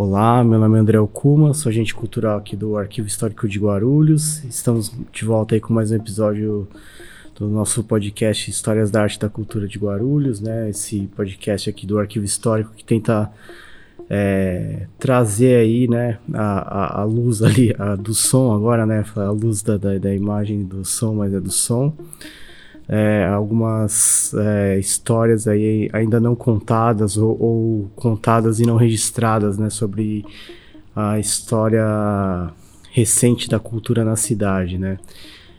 Olá, meu nome é André Okuma, sou agente cultural aqui do Arquivo Histórico de Guarulhos. Estamos de volta aí com mais um episódio do nosso podcast Histórias da Arte e da Cultura de Guarulhos, né? Esse podcast aqui do Arquivo Histórico que tenta é, trazer aí, né, a, a, a luz ali a, do som agora, né? A luz da, da, da imagem do som, mas é do som é, algumas é, histórias aí ainda não contadas ou, ou, contadas e não registradas, né, sobre a história recente da cultura na cidade, né.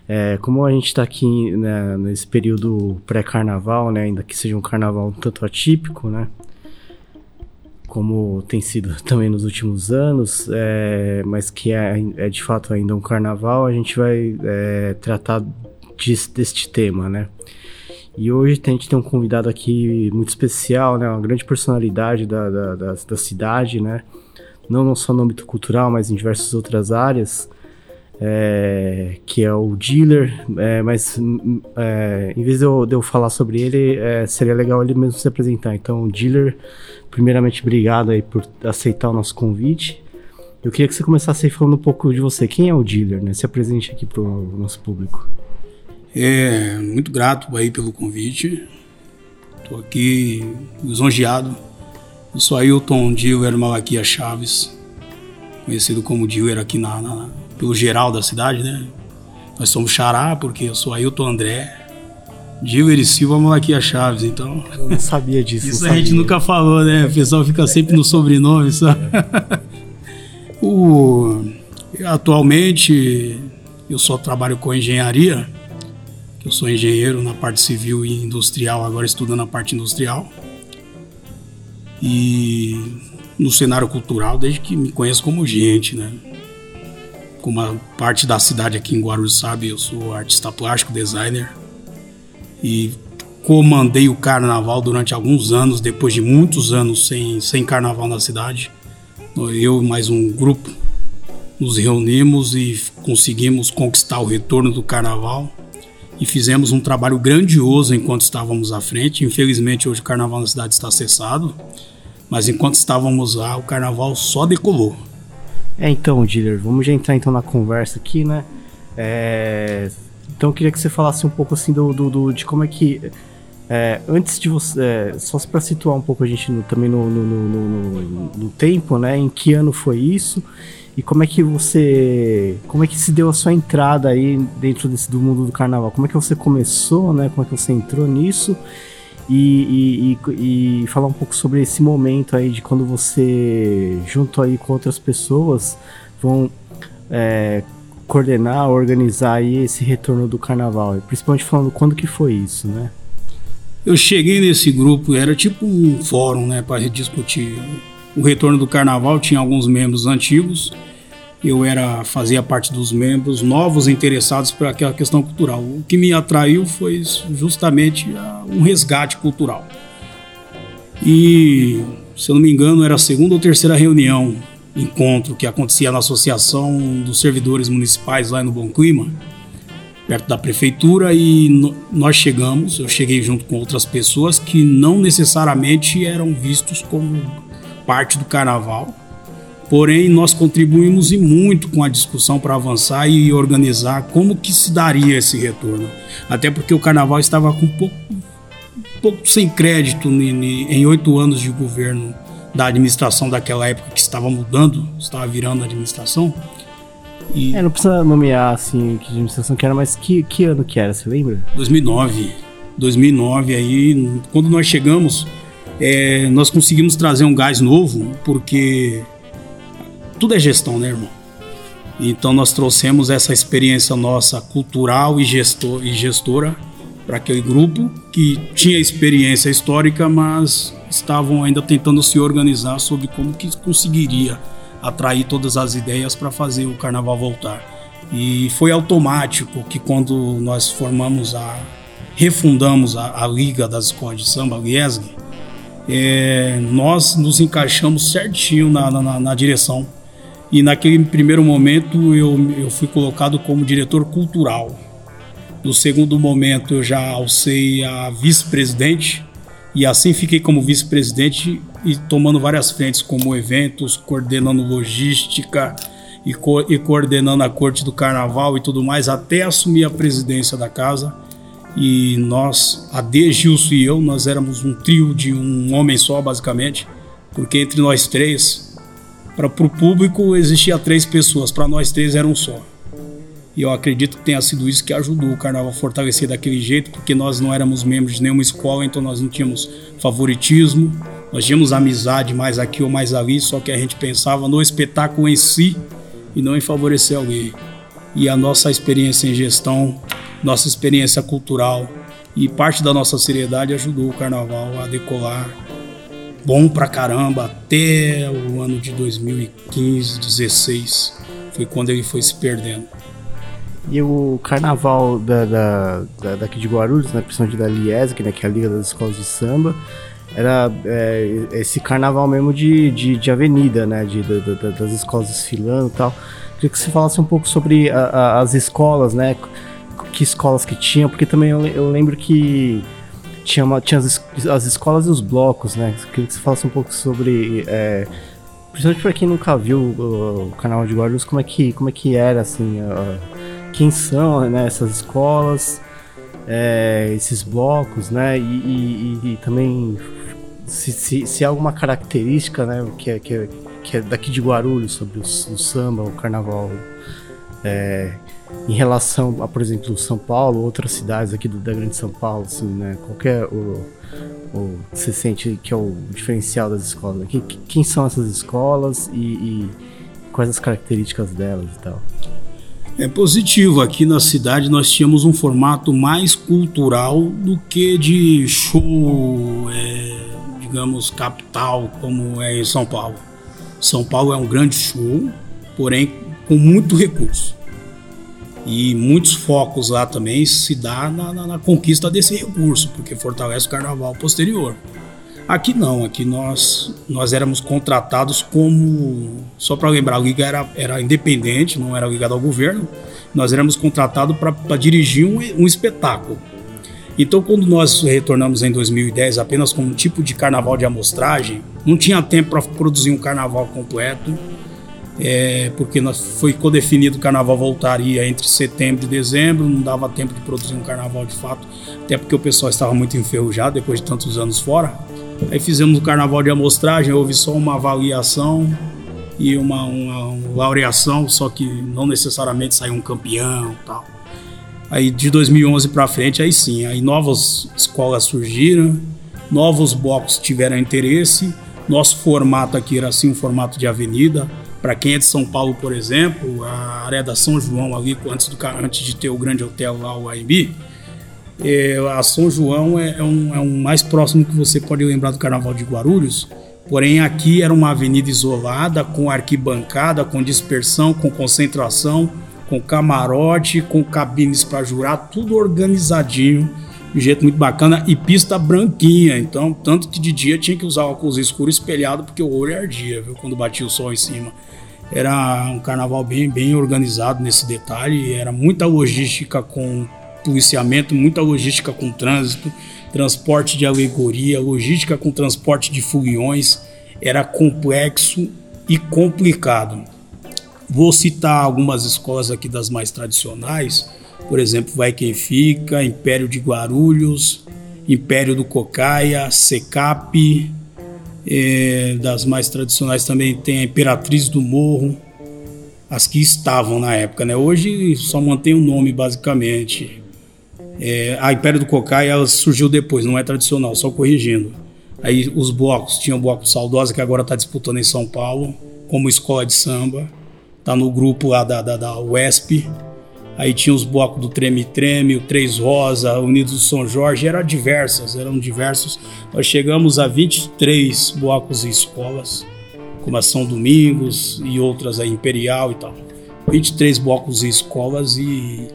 É, como a gente está aqui né, nesse período pré-carnaval, né, ainda que seja um carnaval um tanto atípico, né, como tem sido também nos últimos anos, é, mas que é, é, de fato ainda um carnaval, a gente vai é, tratar deste tema, né? E hoje a gente tem um convidado aqui muito especial, né? Uma grande personalidade da, da, da, da cidade, né? Não só no âmbito cultural, mas em diversas outras áreas. É, que é o Dealer, é, mas é, em vez de eu, de eu, falar sobre ele, é, seria legal ele mesmo se apresentar. Então, Dealer, primeiramente, obrigado aí por aceitar o nosso convite. Eu queria que você começasse falando um pouco de você. Quem é o Dealer, né? Se apresente aqui para o nosso público. É, muito grato aí pelo convite. Estou aqui lisonjeado. Eu sou Ailton Diller Malaquia Chaves, conhecido como Diller aqui na, na, pelo geral da cidade, né? Nós somos Xará, porque eu sou Ailton André, Diller e Silva Malaquia Chaves, então. Eu não sabia disso. Isso a gente nunca falou, né? O pessoal fica sempre no sobrenome, só. o, atualmente eu só trabalho com engenharia que eu sou engenheiro na parte civil e industrial, agora estudando a parte industrial. E no cenário cultural, desde que me conheço como gente, né? Como a parte da cidade aqui em Guarulhos sabe, eu sou artista plástico, designer. E comandei o carnaval durante alguns anos, depois de muitos anos sem, sem carnaval na cidade. Eu e mais um grupo nos reunimos e conseguimos conquistar o retorno do carnaval e fizemos um trabalho grandioso enquanto estávamos à frente. Infelizmente, hoje o carnaval na cidade está cessado, mas enquanto estávamos lá, o carnaval só decolou. É, então, Diller, vamos já entrar então na conversa aqui, né? É... Então, eu queria que você falasse um pouco assim do, do, do de como é que. É, antes de você. É, só para situar um pouco a gente no, também no, no, no, no tempo, né? Em que ano foi isso? E como é que você. Como é que se deu a sua entrada aí dentro desse, do mundo do carnaval? Como é que você começou, né? Como é que você entrou nisso? E, e, e, e falar um pouco sobre esse momento aí de quando você, junto aí com outras pessoas, vão é, coordenar, organizar aí esse retorno do carnaval. Principalmente falando quando que foi isso, né? Eu cheguei nesse grupo, era tipo um fórum, né, para discutir o retorno do carnaval. Tinha alguns membros antigos eu era fazia parte dos membros novos interessados por aquela questão cultural. O que me atraiu foi justamente um resgate cultural. E, se eu não me engano, era a segunda ou terceira reunião, encontro que acontecia na Associação dos Servidores Municipais lá no Bom Clima, perto da prefeitura, e nós chegamos, eu cheguei junto com outras pessoas que não necessariamente eram vistos como parte do carnaval, Porém, nós contribuímos e muito com a discussão para avançar e organizar como que se daria esse retorno. Até porque o carnaval estava com um pouco, um pouco sem crédito em oito anos de governo da administração daquela época que estava mudando, estava virando a administração. E... É, não precisa nomear assim que administração que era, mas que, que ano que era, você lembra? 2009. 2009, aí, quando nós chegamos, é, nós conseguimos trazer um gás novo, porque tudo é gestão, né, irmão? Então nós trouxemos essa experiência nossa cultural e, gestor, e gestora para aquele grupo que tinha experiência histórica, mas estavam ainda tentando se organizar sobre como que conseguiria atrair todas as ideias para fazer o carnaval voltar. E foi automático que quando nós formamos a refundamos a, a Liga das Escolas de Samba, a Liesg, é, nós nos encaixamos certinho na, na, na direção e naquele primeiro momento eu, eu fui colocado como diretor cultural. No segundo momento eu já alcei a vice-presidente e assim fiquei como vice-presidente e tomando várias frentes, como eventos, coordenando logística e, co e coordenando a corte do carnaval e tudo mais, até assumir a presidência da casa. E nós, a D, Gilson e eu, nós éramos um trio de um homem só, basicamente, porque entre nós três, para o público existia três pessoas, para nós três eram um só. E eu acredito que tenha sido isso que ajudou o carnaval a fortalecer daquele jeito, porque nós não éramos membros de nenhuma escola, então nós não tínhamos favoritismo, nós tínhamos amizade mais aqui ou mais ali, só que a gente pensava no espetáculo em si e não em favorecer alguém. E a nossa experiência em gestão, nossa experiência cultural e parte da nossa seriedade ajudou o carnaval a decolar bom pra caramba até o ano de 2015, 16. Foi quando ele foi se perdendo. E o carnaval da, da, da, daqui de Guarulhos, né, principalmente da Liesg, né, que é a Liga das Escolas de Samba, era é, esse carnaval mesmo de, de, de avenida, né, de, de, de, das escolas desfilando e tal. Queria que você falasse um pouco sobre a, a, as escolas, né, que escolas que tinham, porque também eu, eu lembro que tinha, uma, tinha as, as, escolas e os blocos, né, queria que você falasse um pouco sobre... É, principalmente para quem nunca viu o, o canal de Guarulhos, como é que, como é que era, assim... Quem são né, essas escolas, é, esses blocos, né? E, e, e também se, se, se, há alguma característica, né, que é, que é, que é daqui de Guarulhos sobre o, o samba, o carnaval, é, em relação a, por exemplo, São Paulo, outras cidades aqui do, da Grande São Paulo, assim, né? Qualquer o, o você sente que é o diferencial das escolas? Quem, quem são essas escolas e, e quais as características delas e tal? é positivo. Aqui na cidade nós tínhamos um formato mais cultural do que de show, é, digamos, capital, como é em São Paulo. São Paulo é um grande show, porém com muito recurso. E muitos focos lá também se dá na, na, na conquista desse recurso, porque fortalece o carnaval posterior. Aqui não, aqui nós nós éramos contratados como só para lembrar, a liga era, era independente, não era ligada ao governo. Nós éramos contratados para dirigir um, um espetáculo. Então, quando nós retornamos em 2010 apenas com um tipo de carnaval de amostragem, não tinha tempo para produzir um carnaval completo, é, porque nós, foi codefinido o carnaval voltaria entre setembro e dezembro, não dava tempo de produzir um carnaval de fato, até porque o pessoal estava muito enferrujado depois de tantos anos fora. Aí fizemos o carnaval de amostragem, houve só uma avaliação e uma, uma, uma laureação, só que não necessariamente saiu um campeão tal. Aí de 2011 para frente, aí sim, aí novas escolas surgiram, novos blocos tiveram interesse. Nosso formato aqui era assim um formato de avenida. Para quem é de São Paulo, por exemplo, a área da São João ali, antes, do, antes de ter o grande hotel lá, o AMB, é, a São João é, é, um, é um mais próximo que você pode lembrar do Carnaval de Guarulhos. Porém, aqui era uma avenida isolada, com arquibancada, com dispersão, com concentração, com camarote, com cabines para jurar, tudo organizadinho, de jeito muito bacana e pista branquinha. Então, tanto que de dia tinha que usar óculos escuros espelhado porque o olho ardia, viu, quando batia o sol em cima. Era um carnaval bem, bem organizado nesse detalhe, era muita logística com policiamento, muita logística com trânsito, transporte de alegoria, logística com transporte de foliões, era complexo e complicado. Vou citar algumas escolas aqui das mais tradicionais, por exemplo, Vai Quem Fica, Império de Guarulhos, Império do Cocaia, Secap, é, das mais tradicionais também tem a Imperatriz do Morro, as que estavam na época, né? Hoje só mantém o nome basicamente. É, a Império do Cocai ela surgiu depois, não é tradicional, só corrigindo. Aí os blocos, tinha o bloco Saudosa que agora está disputando em São Paulo, como escola de samba, tá no grupo lá da, da, da UESP. Aí tinha os blocos do Treme Treme, o Três Rosa, Unidos do São Jorge, eram diversas, eram diversos. Nós chegamos a 23 blocos e escolas, como a São Domingos e outras, a Imperial e tal. 23 blocos e escolas e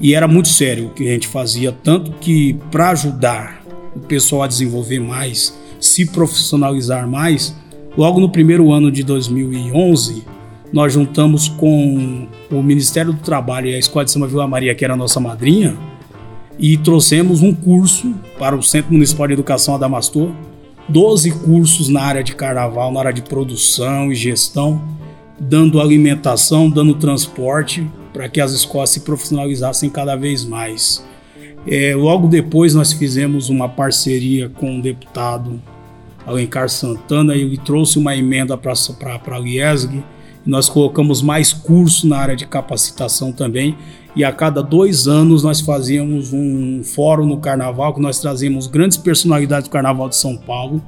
e era muito sério o que a gente fazia, tanto que para ajudar o pessoal a desenvolver mais, se profissionalizar mais, logo no primeiro ano de 2011, nós juntamos com o Ministério do Trabalho e a Escola de Samba Vila Maria, que era a nossa madrinha, e trouxemos um curso para o Centro Municipal de Educação Adamastor, 12 cursos na área de carnaval, na área de produção e gestão, dando alimentação, dando transporte para que as escolas se profissionalizassem cada vez mais. É, logo depois nós fizemos uma parceria com o deputado Alencar Santana e ele trouxe uma emenda para a Liesg. Nós colocamos mais cursos na área de capacitação também e a cada dois anos nós fazíamos um fórum no Carnaval que nós trazíamos grandes personalidades do Carnaval de São Paulo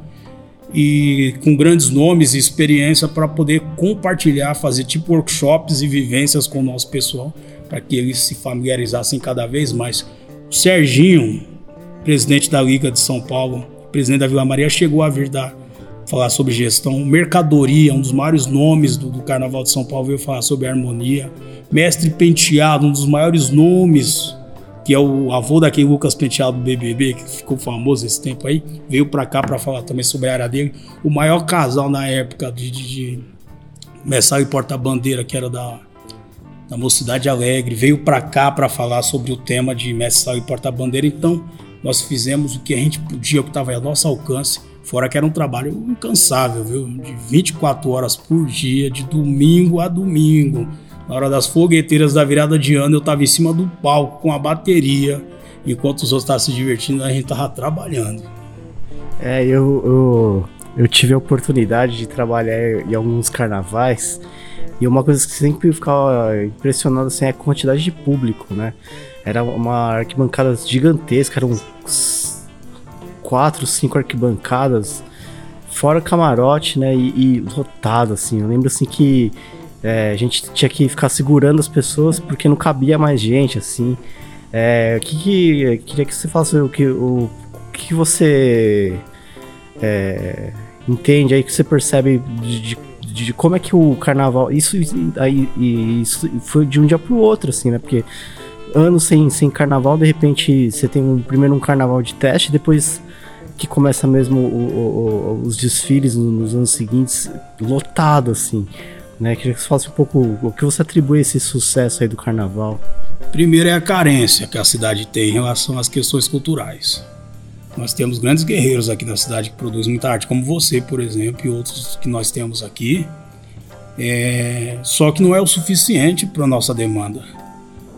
e com grandes nomes e experiência para poder compartilhar, fazer tipo workshops e vivências com o nosso pessoal para que eles se familiarizassem cada vez mais. O Serginho, presidente da Liga de São Paulo, presidente da Vila Maria, chegou a vir dar falar sobre gestão. Mercadoria, um dos maiores nomes do, do Carnaval de São Paulo, veio falar sobre harmonia. Mestre Penteado, um dos maiores nomes, que é o avô daquele Lucas Penteado do BBB, que ficou famoso esse tempo aí, veio para cá para falar também sobre a área dele. O maior casal na época de, de, de Messal e Porta-Bandeira, que era da, da Mocidade Alegre, veio para cá para falar sobre o tema de Messal e Porta-Bandeira. Então, nós fizemos o que a gente podia, o que estava ao nosso alcance Fora que era um trabalho incansável, viu? De 24 horas por dia, de domingo a domingo. Na hora das fogueteiras da virada de ano, eu estava em cima do palco com a bateria, enquanto os outros estavam se divertindo, a gente estava trabalhando. É, eu, eu, eu tive a oportunidade de trabalhar em alguns carnavais e uma coisa que sempre ficava impressionado assim, é a quantidade de público, né? Era uma arquibancada gigantesca, eram quatro, cinco arquibancadas, fora camarote, né? E, e lotado, assim. Eu lembro assim que é, a gente tinha que ficar segurando as pessoas porque não cabia mais gente, assim. É, que, que queria que você falasse o que, o, o que você é, entende aí, que você percebe de, de, de, como é que o carnaval. Isso, aí, isso foi de um dia pro outro, assim, né? Porque anos sem, sem carnaval, de repente você tem um, primeiro um carnaval de teste, depois que começa mesmo o, o, os desfiles nos anos seguintes lotado assim, né? Queria que você falasse um pouco o que você atribui a esse sucesso aí do carnaval. Primeiro é a carência que a cidade tem em relação às questões culturais. Nós temos grandes guerreiros aqui na cidade que produzem muita arte, como você, por exemplo, e outros que nós temos aqui. É... Só que não é o suficiente para a nossa demanda.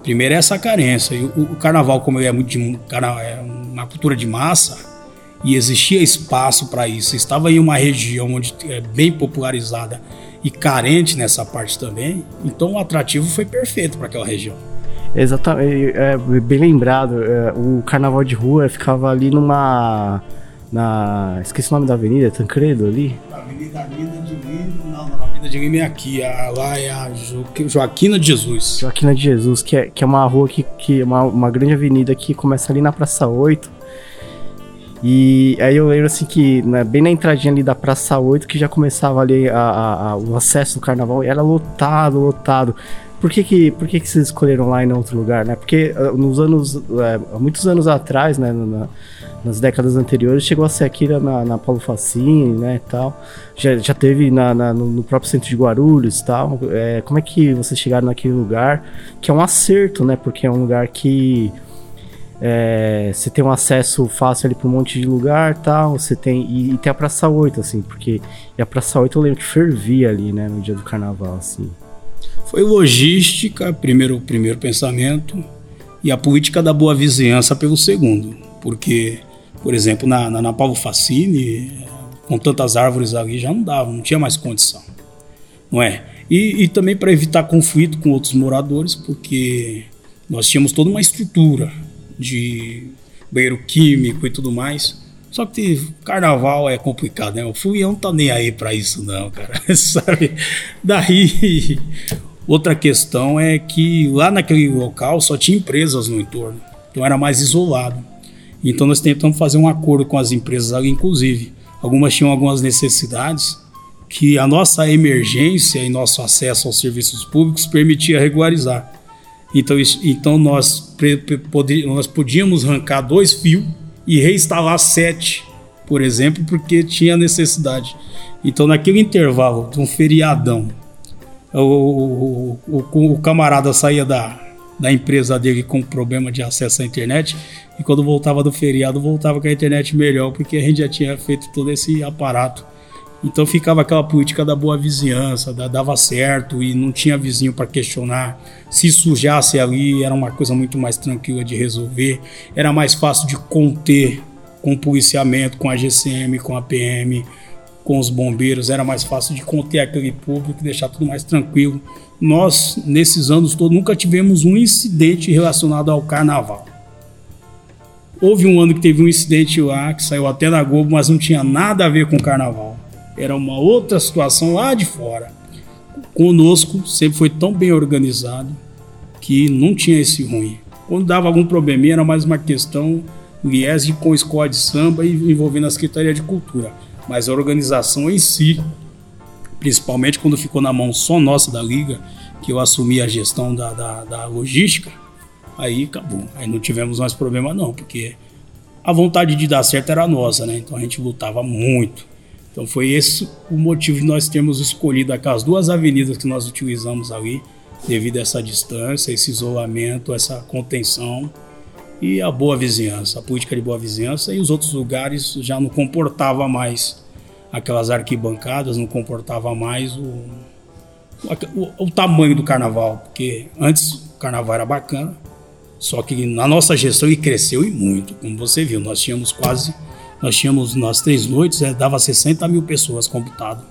Primeiro é essa carência. E o, o carnaval, como é muito de, é uma cultura de massa, e existia espaço para isso. Estava em uma região onde é bem popularizada e carente nessa parte também, então o atrativo foi perfeito para aquela região. Exatamente, é, bem lembrado. É, o carnaval de rua ficava ali numa. Na. Esqueci o nome da avenida, Tancredo ali? Avenida de Lima, não, não, Avenida de Lima é aqui, a, lá é a jo, Joaquina de Jesus. Joaquina de Jesus, que é, que é uma rua que, que é uma, uma grande avenida que começa ali na Praça 8 e aí eu lembro assim que né, bem na entradinha ali da Praça 8 que já começava ali a, a, a, o acesso do carnaval e era lotado, lotado. Por que que, por que que vocês escolheram lá e não outro lugar, né? Porque uh, nos anos, uh, muitos anos atrás, né, na, nas décadas anteriores, chegou a ser aqui na, na Paulo Facine, né, e tal. Já, já teve na, na, no próprio centro de Guarulhos e tal. É, como é que vocês chegaram naquele lugar? Que é um acerto, né? Porque é um lugar que é, você tem um acesso fácil ali para um monte de lugar tal. Você tem. E, e, tem a Praça 8, assim, porque. A Praça 8 eu lembro que fervia ali, né, no dia do carnaval, assim. Foi logística, primeiro, primeiro pensamento, e a política da boa vizinhança pelo segundo. Porque, por exemplo, na, na, na Paulo Facine, com tantas árvores ali, já não dava, não tinha mais condição. Não é? E, e também para evitar conflito com outros moradores, porque nós tínhamos toda uma estrutura de banheiro químico e tudo mais. Só que carnaval é complicado, né? O Fuião não tá nem aí para isso, não, cara. Sabe? Daí, outra questão é que lá naquele local só tinha empresas no entorno. Então era mais isolado. Então nós tentamos fazer um acordo com as empresas ali, inclusive. Algumas tinham algumas necessidades que a nossa emergência e nosso acesso aos serviços públicos permitia regularizar. Então, então nós, nós podíamos arrancar dois fios e reinstalar sete, por exemplo, porque tinha necessidade. Então, naquele intervalo de um feriadão, o, o, o, o camarada saía da, da empresa dele com problema de acesso à internet. E quando voltava do feriado, voltava com a internet melhor, porque a gente já tinha feito todo esse aparato. Então ficava aquela política da boa vizinhança, da, dava certo e não tinha vizinho para questionar. Se sujasse ali, era uma coisa muito mais tranquila de resolver. Era mais fácil de conter com o policiamento, com a GCM, com a PM, com os bombeiros. Era mais fácil de conter aquele público, deixar tudo mais tranquilo. Nós, nesses anos todos, nunca tivemos um incidente relacionado ao carnaval. Houve um ano que teve um incidente lá, que saiu até na Globo, mas não tinha nada a ver com o carnaval era uma outra situação lá de fora. Conosco sempre foi tão bem organizado que não tinha esse ruim. Quando dava algum probleminha era mais uma questão liese com escola de samba e envolvendo a Secretaria de Cultura. Mas a organização em si, principalmente quando ficou na mão só nossa da Liga, que eu assumi a gestão da, da, da logística, aí acabou. Aí não tivemos mais problema não, porque a vontade de dar certo era nossa, né? Então a gente lutava muito. Então foi esse o motivo de nós termos escolhido aquelas duas avenidas que nós utilizamos ali, devido a essa distância, esse isolamento, essa contenção e a boa vizinhança, a política de boa vizinhança e os outros lugares já não comportava mais aquelas arquibancadas, não comportava mais o, o, o tamanho do carnaval, porque antes o carnaval era bacana, só que na nossa gestão ele cresceu e muito, como você viu, nós tínhamos quase nós tínhamos nas três noites, é, dava 60 mil pessoas computado.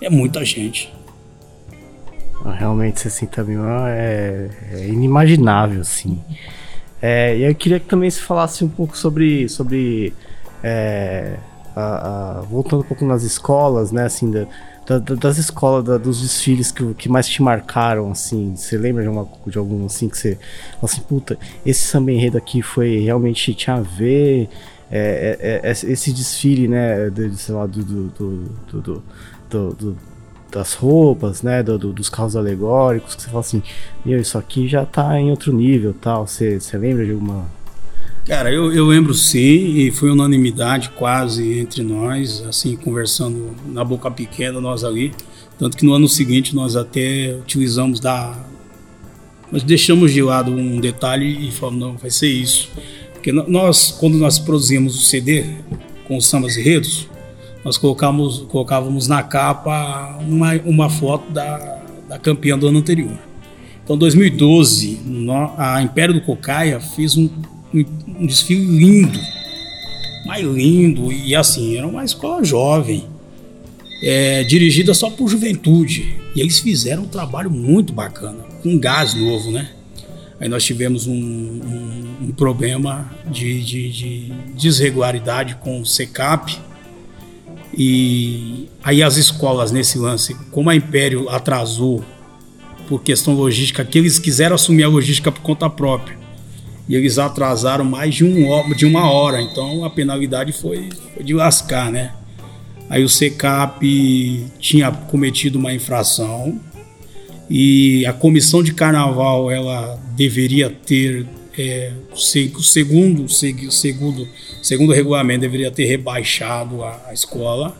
É muita gente. Ah, realmente 60 mil é, é inimaginável, assim. É, e eu queria que também se falasse um pouco sobre, sobre é, a, a, voltando um pouco nas escolas, né, assim, da, da, das escolas, da, dos desfiles que, que mais te marcaram, assim, você lembra de, uma, de algum, assim, que você, assim, puta, esse samba enredo aqui foi, realmente tinha a ver, é, é, é, esse desfile, né, de, sei lá, do, do, do, do das roupas, né, dos carros alegóricos, que você fala assim, meu, isso aqui já tá em outro nível, tal. Você, você lembra de alguma? Cara, eu, eu lembro sim, e foi unanimidade quase entre nós, assim, conversando na boca pequena, nós ali. Tanto que no ano seguinte nós até utilizamos da. Nós deixamos de lado um detalhe e falamos, não, vai ser isso. Porque nós, quando nós produzimos o CD com os sambas e redos, nós colocávamos, colocávamos na capa uma, uma foto da, da campeã do ano anterior. Então, em 2012, a Império do Cocaia fez um, um, um desfile lindo, mais lindo, e assim, era uma escola jovem, é, dirigida só por juventude. E eles fizeram um trabalho muito bacana, com gás novo, né? Aí nós tivemos um, um, um problema de, de, de, desregularidade com o SECAP. E aí as escolas nesse lance, como a Império atrasou por questão logística, que eles quiseram assumir a logística por conta própria. E eles atrasaram mais de, um, de uma hora, então a penalidade foi, foi de lascar, né? Aí o SECAP tinha cometido uma infração, e a comissão de carnaval ela deveria ter é, o segundo, segundo, segundo regulamento deveria ter rebaixado a, a, escola.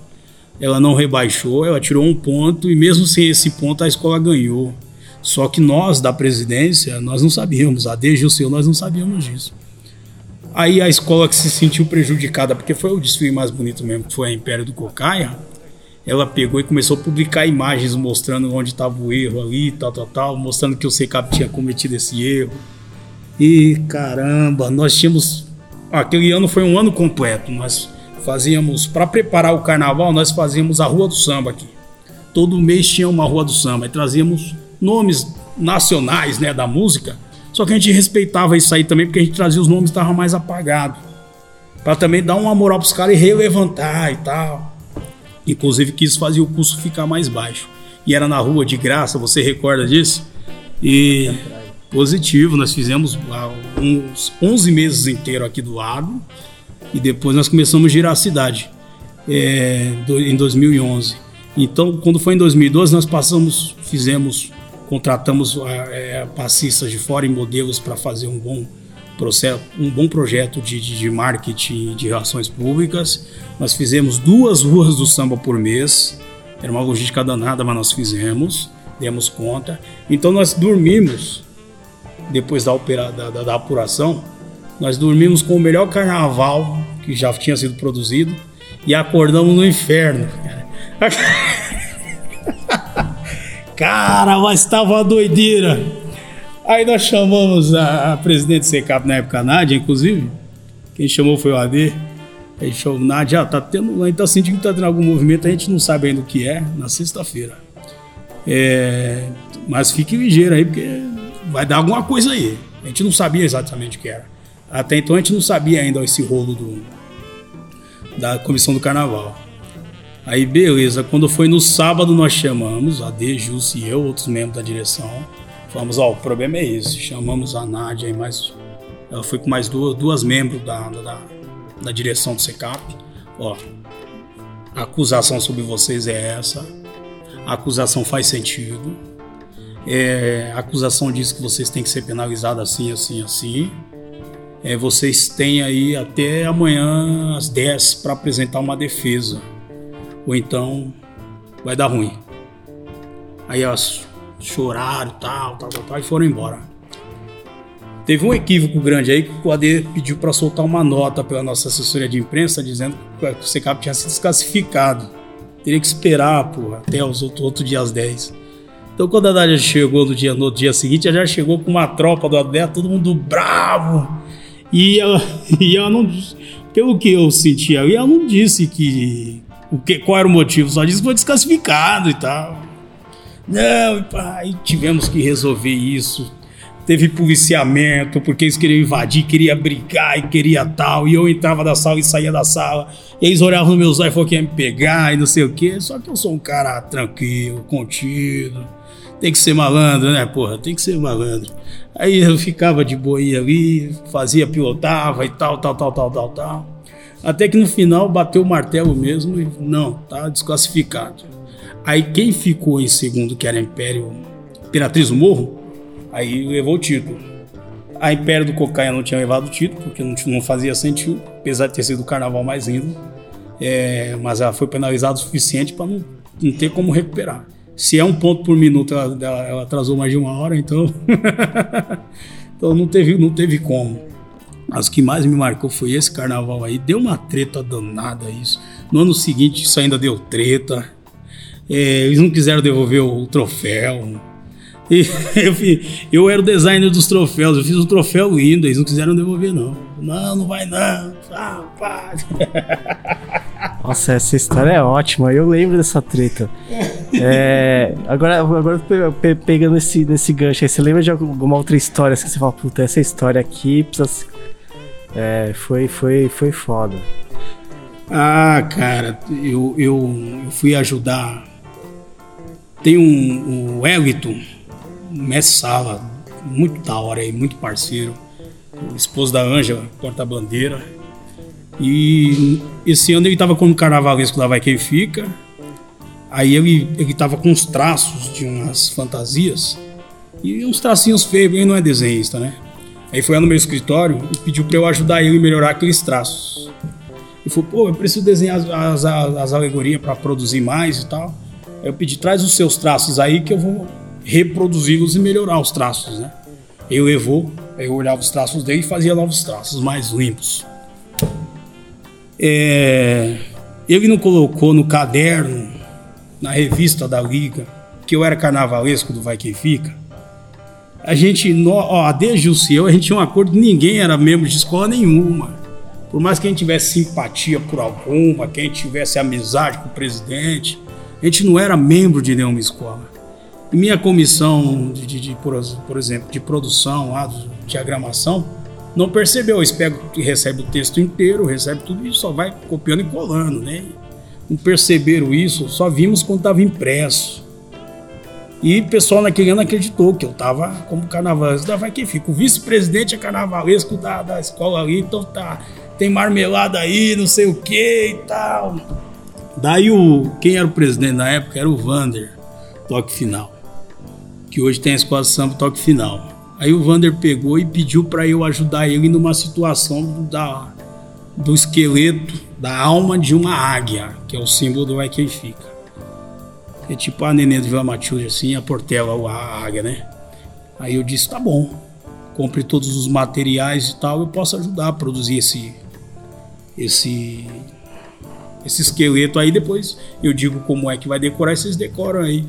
Ela não rebaixou, ela tirou um ponto e mesmo sem esse ponto a escola ganhou. Só que nós da presidência nós não sabíamos, a DG e o seu nós não sabíamos disso. Aí a escola que se sentiu prejudicada porque foi o desfile mais bonito mesmo, foi a Império do Cocaia, ela pegou e começou a publicar imagens mostrando onde estava o erro ali, tal, tal, tal, mostrando que o CECAP tinha cometido esse erro. E caramba, nós tínhamos. Aquele ano foi um ano completo. Nós fazíamos, para preparar o carnaval, nós fazíamos a Rua do Samba aqui. Todo mês tinha uma Rua do Samba e trazíamos nomes nacionais né, da música. Só que a gente respeitava isso aí também, porque a gente trazia os nomes que estavam mais apagados. Para também dar uma moral para os caras e relevantar e tal. Inclusive quis fazer o custo ficar mais baixo. E era na rua de graça, você recorda disso? E positivo, nós fizemos uns 11 meses inteiro aqui do lado e depois nós começamos a girar a cidade é, em 2011. Então, quando foi em 2012, nós passamos, fizemos, contratamos é, passistas de fora e modelos para fazer um bom um bom projeto de, de, de marketing de relações públicas. Nós fizemos duas ruas do samba por mês. Era uma logística danada, mas nós fizemos, demos conta. Então nós dormimos depois da, opera, da, da, da apuração, nós dormimos com o melhor carnaval que já tinha sido produzido e acordamos no inferno. Cara, mas estava doideira. Aí nós chamamos a, a presidente do SECAP na época, a Nádia, inclusive. Quem chamou foi o AD. Aí chamou, Nádia, tá tendo, a gente tá sentindo que tá tendo algum movimento, a gente não sabe ainda o que é, na sexta-feira. É, mas fique ligeiro aí, porque vai dar alguma coisa aí. A gente não sabia exatamente o que era. Até então a gente não sabia ainda esse rolo do, da comissão do carnaval. Aí beleza, quando foi no sábado nós chamamos a D, Jus e eu, outros membros da direção. Falamos, ó, o problema é esse. Chamamos a Nádia e mais. Ela foi com mais duas, duas membros da, da, da direção do SECAP. Ó, a acusação sobre vocês é essa. A acusação faz sentido. É, a acusação diz que vocês têm que ser penalizados assim, assim, assim. É, vocês têm aí até amanhã às 10 para apresentar uma defesa ou então vai dar ruim. Aí elas choraram, tal, tal, tal, tal, e foram embora. Teve um equívoco grande aí que o AD pediu para soltar uma nota pela nossa assessoria de imprensa dizendo que o SECAP tinha sido desclassificado. Teria que esperar, porra, até os outros outro dia às 10. Então quando a Nádia chegou no dia, no dia seguinte, ela já chegou com uma tropa do AD, todo mundo bravo. E ela, e ela não. Pelo que eu senti ela não disse que, o que, qual era o motivo? Só disse que foi desclassificado e tal. Não, aí tivemos que resolver isso. Teve policiamento, porque eles queriam invadir, queria brigar e queria tal. E eu entrava da sala e saía da sala. E eles olhavam nos meus olhos e falaram que ia me pegar e não sei o quê. Só que eu sou um cara tranquilo, contido. Tem que ser malandro, né, porra? Tem que ser malandro. Aí eu ficava de boinha ali, fazia, pilotava e tal, tal, tal, tal, tal, tal. Até que no final bateu o martelo mesmo e não, tá desclassificado. Aí quem ficou em segundo, que era Império Imperatriz do Morro, aí levou o título. A Império do Cocaia não tinha levado o título, porque não, não fazia sentido, apesar de ter sido o carnaval mais lindo. É, mas ela foi penalizada o suficiente para não, não ter como recuperar. Se é um ponto por minuto, ela, ela atrasou mais de uma hora, então. então não teve, não teve como. As que mais me marcou foi esse carnaval aí. Deu uma treta danada isso. No ano seguinte isso ainda deu treta. É, eles não quiseram devolver o troféu. E eu, eu, era o designer dos troféus, eu fiz um troféu lindo, eles não quiseram devolver, não. Não, não vai não. Ah, pá. Nossa, essa história é ótima, eu lembro dessa treta. É, agora, agora pegando esse, nesse gancho aí, você lembra de alguma outra história que você fala, puta, essa história aqui precisa é, foi, foi, foi foda. Ah, cara, eu, eu, eu fui ajudar. Tem um, o Eliton, mestre sala, muito da hora aí, muito parceiro. O esposo da Ângela, porta-bandeira. E esse ano ele tava como carnavalesco da Vai Quem Fica. Aí ele, ele tava com uns traços de umas fantasias. E uns tracinhos feios, ele não é desenhista, né? Aí foi lá no meu escritório e pediu para eu ajudar ele a melhorar aqueles traços. E falou, pô, eu preciso desenhar as, as, as alegorias para produzir mais e tal. Eu pedi, traz os seus traços aí que eu vou reproduzi-los e melhorar os traços, né? Eu levou, eu olhava os traços dele e fazia novos traços mais limpos. É, ele não colocou no caderno, na revista da Liga, que eu era carnavalesco do Vai Quem Fica a gente, ó, desde o CEO, a gente tinha um acordo ninguém era membro de escola nenhuma. Por mais que a gente tivesse simpatia por alguma, que a gente tivesse amizade com o presidente, a gente não era membro de nenhuma escola. E minha comissão, de, de, de por, por, exemplo, de produção, de diagramação, não percebeu. Eles pegam e recebe o texto inteiro, recebe tudo e só vai copiando e colando, né? Não perceberam isso, só vimos quando estava impresso. E o pessoal naquele ano acreditou que eu tava como carnavalesco da Vai Quem Fica. O vice-presidente é carnavalesco da, da escola ali, então tá, tem marmelada aí, não sei o que e tal. Daí o, quem era o presidente na época era o Vander, toque final. Que hoje tem a escola de samba toque final. Aí o Vander pegou e pediu para eu ajudar ele numa situação da, do esqueleto, da alma de uma águia, que é o símbolo do Vai Quem Fica. É tipo a neném do Vila Matilde, assim, a Portela, a águia, né? Aí eu disse, tá bom. compre todos os materiais e tal, eu posso ajudar a produzir esse esse esse esqueleto aí depois eu digo como é que vai decorar e vocês decoram aí.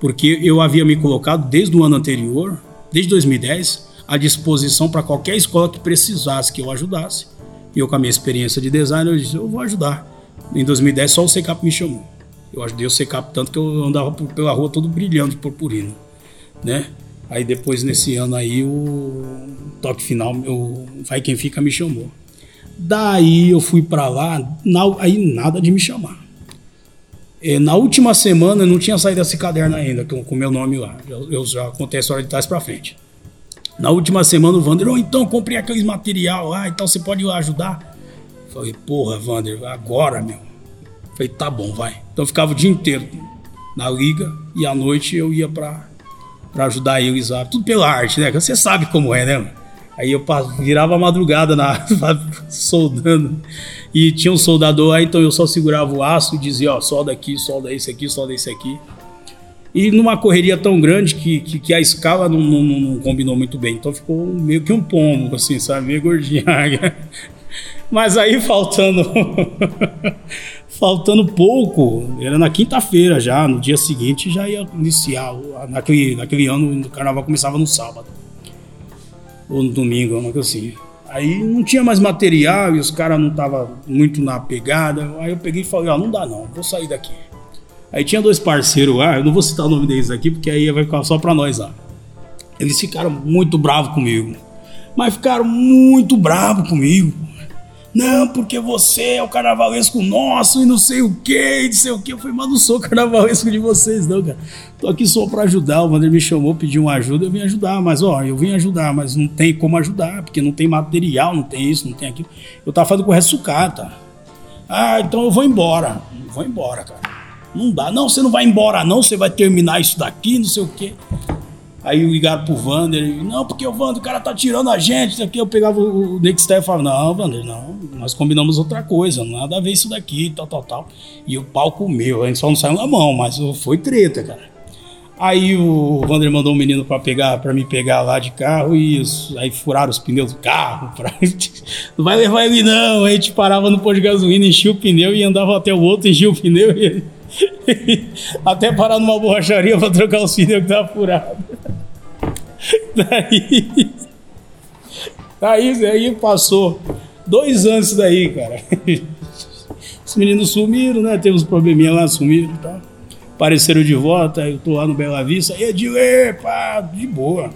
Porque eu havia me colocado desde o ano anterior, desde 2010, à disposição para qualquer escola que precisasse que eu ajudasse. E eu com a minha experiência de design, eu disse, eu vou ajudar. Em 2010 só o Secap me chamou. Eu ajudei o Secap tanto que eu andava pela rua todo brilhando de purpurina, né? Aí depois nesse ano aí o toque final, o Vai Quem Fica me chamou. Daí eu fui para lá, na, aí nada de me chamar. É, na última semana eu não tinha saído desse caderno ainda, com o meu nome lá. Eu, eu já contei a história de trás para frente. Na última semana o Vander, oh, então comprei aqueles material lá, então você pode ajudar? Falei, porra, Vander, agora, meu. Falei, tá bom, vai. Então eu ficava o dia inteiro na liga e à noite eu ia pra ajudar eles lá. Tudo pela arte, né? Você sabe como é, né? Aí eu virava a madrugada na, soldando. E tinha um soldador aí, então eu só segurava o aço e dizia, ó, solda aqui, solda esse aqui, solda esse aqui. E numa correria tão grande que, que, que a escala não, não, não, combinou muito bem. Então ficou meio que um pombo, assim, sabe? Meio gordinho. Mas aí faltando. faltando pouco, era na quinta-feira já, no dia seguinte já ia iniciar. Naquele, naquele ano o carnaval começava no sábado. Ou no domingo, uma coisa assim. Aí não tinha mais material e os caras não estavam muito na pegada. Aí eu peguei e falei, ó, oh, não dá não, vou sair daqui. Aí tinha dois parceiros lá, eu não vou citar o nome deles aqui, porque aí vai ficar só pra nós lá. Eles ficaram muito bravos comigo. Mas ficaram muito bravos comigo. Não, porque você é o carnavalesco nosso e não sei o que, não sei o que. Eu falei, mas não sou carnavalesco de vocês, não, cara. Tô aqui só pra ajudar. O Wander me chamou, pediu uma ajuda, eu vim ajudar. Mas, ó, eu vim ajudar, mas não tem como ajudar, porque não tem material, não tem isso, não tem aquilo. Eu tava fazendo com o resto sucata. Ah, então eu vou embora. Vou embora, cara. Não dá. Não, você não vai embora, não. Você vai terminar isso daqui, não sei o quê. Aí ligaram pro Vander, não, porque o Vander, o cara tá tirando a gente, isso aqui. Eu pegava o Nick Steph e falava, não, Vander, não, nós combinamos outra coisa, nada a ver isso daqui, tal, tal, tal. E o palco meu, a gente só não saiu na mão, mas foi treta, cara. Aí o Vander mandou um menino para pegar, para me pegar lá de carro e aí furaram os pneus do carro. Pra... Não vai levar ele não. Aí a gente parava no posto de gasolina, enchia o pneu e andava até o outro, enchia o pneu e Até parar numa borracharia pra trocar os pneus que tava furado. Daí. Daí, aí passou dois anos daí, cara. Os meninos sumiram, né? Teve uns probleminha lá, sumiram e tal. Apareceram de volta, eu tô lá no Bela Vista. E Edilê, pá, de boa.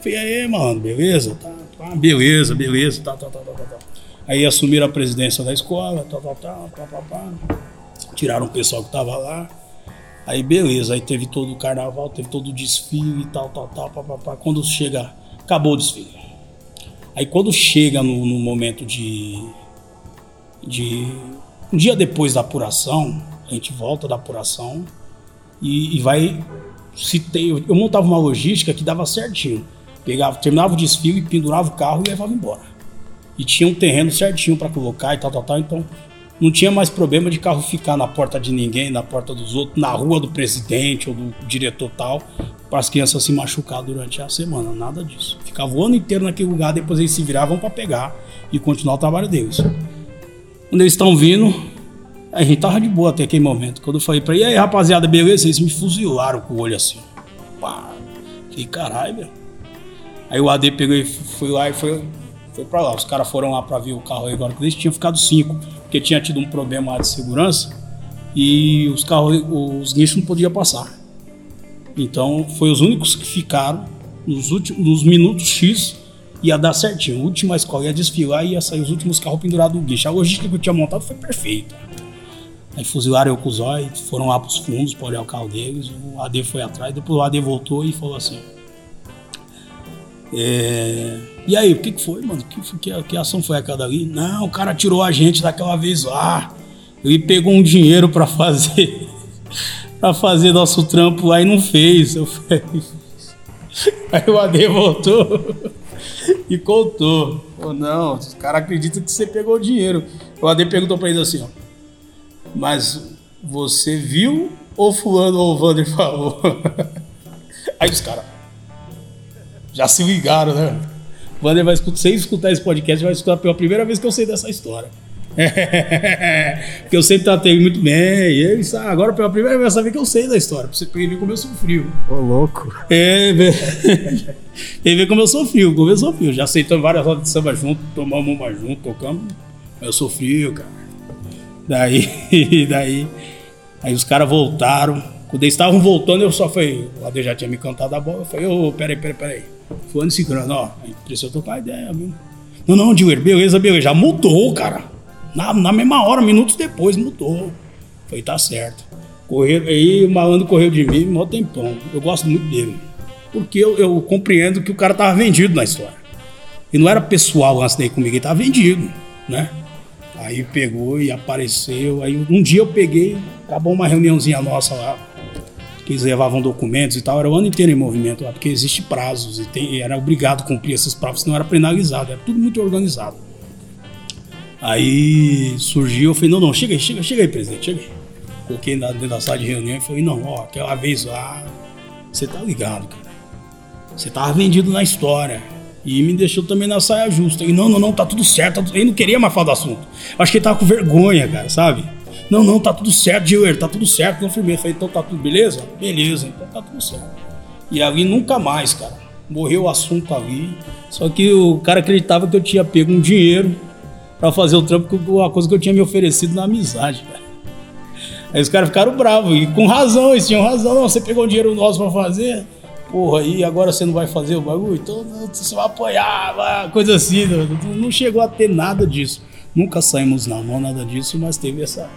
Falei, aí, mano, beleza? Tá, tá, beleza, beleza, tá, tá, tá, tá, tá. Aí assumiram a presidência da escola, tá, tá, tá, tá, tá, tá tiraram o pessoal que tava lá. Aí beleza, aí teve todo o carnaval, teve todo o desfile e tal, tal, tal, papapá. Quando chega, acabou o desfile. Aí quando chega no, no momento de, de. Um dia depois da apuração, a gente volta da apuração e, e vai. Se tem, eu montava uma logística que dava certinho. Pegava, terminava o desfile, pendurava o carro e levava embora. E tinha um terreno certinho para colocar e tal, tal, tal. Então não tinha mais problema de carro ficar na porta de ninguém, na porta dos outros, na rua do presidente ou do diretor tal, para as crianças se machucar durante a semana. Nada disso. Ficava o ano inteiro naquele lugar, depois eles se viravam para pegar e continuar o trabalho deles. Quando eles estão vindo, a gente tava de boa até aquele momento. Quando eu falei para ele, e aí rapaziada, beleza? Eles me fuzilaram com o olho assim. Pá, que caralho, meu. Aí o AD pegou e foi lá e foi, foi para lá. Os caras foram lá para ver o carro aí agora, que eles tinham ficado cinco porque tinha tido um problema de segurança e os carros, os guinchos não podiam passar. Então, foi os únicos que ficaram nos últimos nos minutos X ia dar certinho. A última escola ia desfilar e ia sair os últimos carros pendurados no guincho. A logística que eu tinha montado foi perfeita. Aí fuzilaram eu com o Zói, foram lá pros fundos para olhar o carro deles. O AD foi atrás, depois o AD voltou e falou assim: é... E aí, o que, foi, mano? Que, que, que ação foi aquela ali? Não, o cara tirou a gente daquela vez lá. Ele pegou um dinheiro para fazer para fazer nosso trampo lá e não fez. Eu falei... Aí o AD voltou e contou. Ou não, os caras acreditam que você pegou o dinheiro. O AD perguntou pra ele assim, ó. Mas você viu ou fulano ou o Vander falou? Aí os caras, já se ligaram, né? O Wander vai escutar, sem escutar esse podcast, vai escutar pela primeira vez que eu sei dessa história. Porque eu sempre tratei muito bem. E ele sabe, agora pela primeira vez vai saber que eu sei da história. Pra você ver como eu sou frio. Ô, louco. É, ele vê como eu sou frio, como eu sou frio. Já aceitamos várias rodas de samba junto, tomamos uma junto, tocamos. Eu sou frio, cara. Daí, daí, aí os caras voltaram. Quando eles estavam voltando, eu só falei, o Ade já tinha me cantado a bola. Eu falei, ô, oh, peraí, peraí, peraí. Fulano Ciclano, ó, precisa trocar ideia, viu? Não, não, Diller, beleza, beleza. Já mudou, cara. Na, na mesma hora, minutos depois, mudou. Falei, tá certo. Correram, aí o malandro correu de mim um tempão. Eu gosto muito dele. Porque eu, eu, compreendo que o cara tava vendido na história. E não era pessoal antes daí comigo, ele tava vendido, né? Aí pegou e apareceu. Aí um dia eu peguei, acabou uma reuniãozinha nossa lá, que eles levavam documentos e tal, era o ano inteiro em movimento lá, porque existe prazos e, tem, e era obrigado a cumprir esses prazos, senão era penalizado, era tudo muito organizado. Aí surgiu, eu falei, não, não, chega aí, chega, chega aí, presidente, chega aí. Coloquei dentro da sala de reunião e falei, não, ó, aquela vez lá, você tá ligado, cara. Você tava vendido na história. E me deixou também na saia justa. E não, não, não, tá tudo certo. Ele não queria mais falar do assunto. Acho que ele tava com vergonha, cara, sabe? Não, não, tá tudo certo, Diller, tá tudo certo. Confirmei. Falei, então tá tudo beleza? Beleza, então tá tudo certo. E ali nunca mais, cara. Morreu o assunto ali. Só que o cara acreditava que eu tinha pego um dinheiro para fazer o trampo com uma coisa que eu tinha me oferecido na amizade, cara. Aí os caras ficaram bravos, e com razão, eles tinham razão. Não, você pegou um dinheiro nosso para fazer, porra, e agora você não vai fazer o bagulho? Então você vai apoiar, coisa assim. Não, não chegou a ter nada disso. Nunca saímos na mão, nada disso, mas teve essa,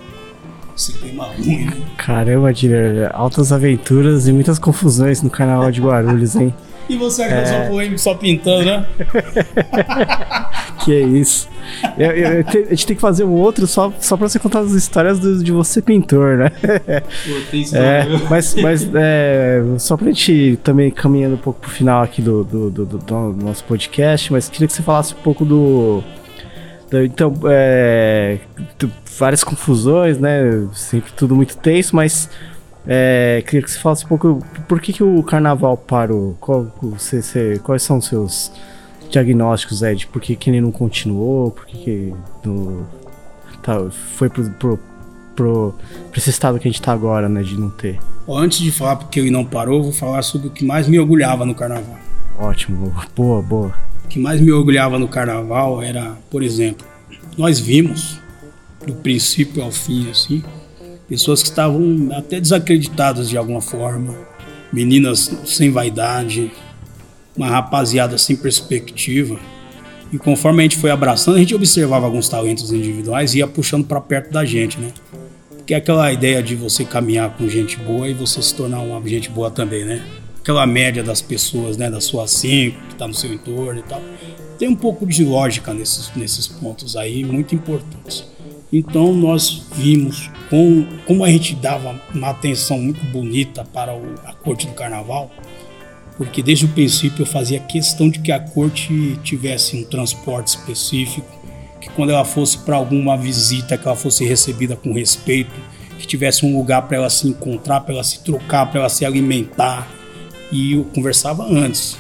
esse clima ruim. Né? Caramba, Diller, altas aventuras e muitas confusões no carnaval de Guarulhos, hein? E você é é... só só pintando, né? que é isso. Eu, eu, eu te, a gente tem que fazer um outro só, só pra você contar as histórias do, de você pintor, né? Pô, é, mas mas é, só pra gente também caminhando um pouco pro final aqui do, do, do, do, do nosso podcast, mas queria que você falasse um pouco do. Então, é, várias confusões, né? Sempre tudo muito tenso, mas é, queria que você falasse um pouco por que, que o carnaval parou? Qual, você, você, quais são os seus diagnósticos de por que, que ele não continuou? Por que, que no, tá, foi pro, pro, pro, pro, esse estado que a gente tá agora, né? De não ter. Antes de falar porque ele não parou, vou falar sobre o que mais me orgulhava no carnaval. Ótimo, boa, boa. O que mais me orgulhava no carnaval era, por exemplo, nós vimos do princípio ao fim, assim, pessoas que estavam até desacreditadas de alguma forma, meninas sem vaidade, uma rapaziada sem perspectiva. E conforme a gente foi abraçando, a gente observava alguns talentos individuais e ia puxando para perto da gente, né? Porque é aquela ideia de você caminhar com gente boa e você se tornar uma gente boa também, né? Aquela média das pessoas, né? Das suas cinco, que está no seu entorno e tal. Tem um pouco de lógica nesses, nesses pontos aí, muito importantes. Então nós vimos com, como a gente dava uma atenção muito bonita para o, a corte do carnaval, porque desde o princípio eu fazia questão de que a corte tivesse um transporte específico, que quando ela fosse para alguma visita, que ela fosse recebida com respeito, que tivesse um lugar para ela se encontrar, para ela se trocar, para ela se alimentar. E eu conversava antes.